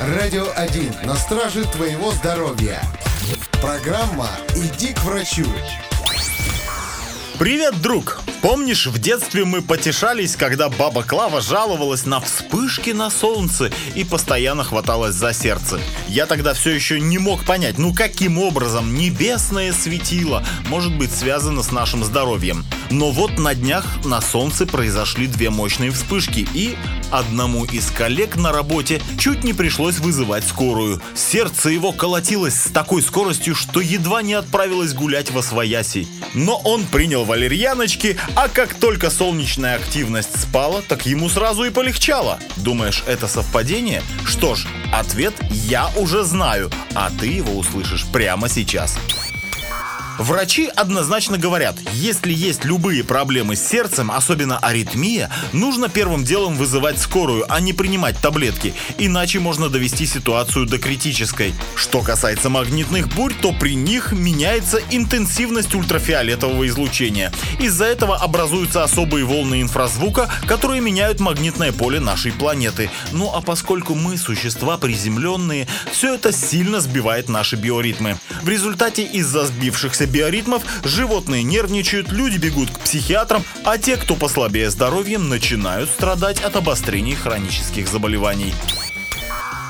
Радио 1 на страже твоего здоровья. Программа «Иди к врачу». Привет, друг! Помнишь, в детстве мы потешались, когда баба Клава жаловалась на вспышки на солнце и постоянно хваталась за сердце. Я тогда все еще не мог понять, ну каким образом небесное светило может быть связано с нашим здоровьем. Но вот на днях на солнце произошли две мощные вспышки и одному из коллег на работе чуть не пришлось вызывать скорую. Сердце его колотилось с такой скоростью, что едва не отправилось гулять во свояси. Но он принял валерьяночки, а как только солнечная активность спала, так ему сразу и полегчало. Думаешь, это совпадение? Что ж, ответ я уже знаю, а ты его услышишь прямо сейчас. Врачи однозначно говорят, если есть любые проблемы с сердцем, особенно аритмия, нужно первым делом вызывать скорую, а не принимать таблетки, иначе можно довести ситуацию до критической. Что касается магнитных бурь, то при них меняется интенсивность ультрафиолетового излучения. Из-за этого образуются особые волны инфразвука, которые меняют магнитное поле нашей планеты. Ну а поскольку мы существа приземленные, все это сильно сбивает наши биоритмы. В результате из-за сбившихся сбившихся биоритмов животные нервничают, люди бегут к психиатрам, а те, кто послабее здоровьем, начинают страдать от обострений хронических заболеваний.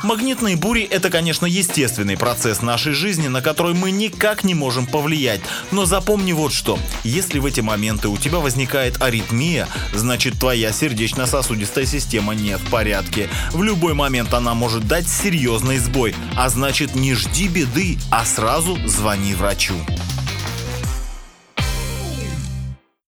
Магнитные бури – это, конечно, естественный процесс нашей жизни, на который мы никак не можем повлиять. Но запомни вот что. Если в эти моменты у тебя возникает аритмия, значит твоя сердечно-сосудистая система не в порядке. В любой момент она может дать серьезный сбой. А значит не жди беды, а сразу звони врачу.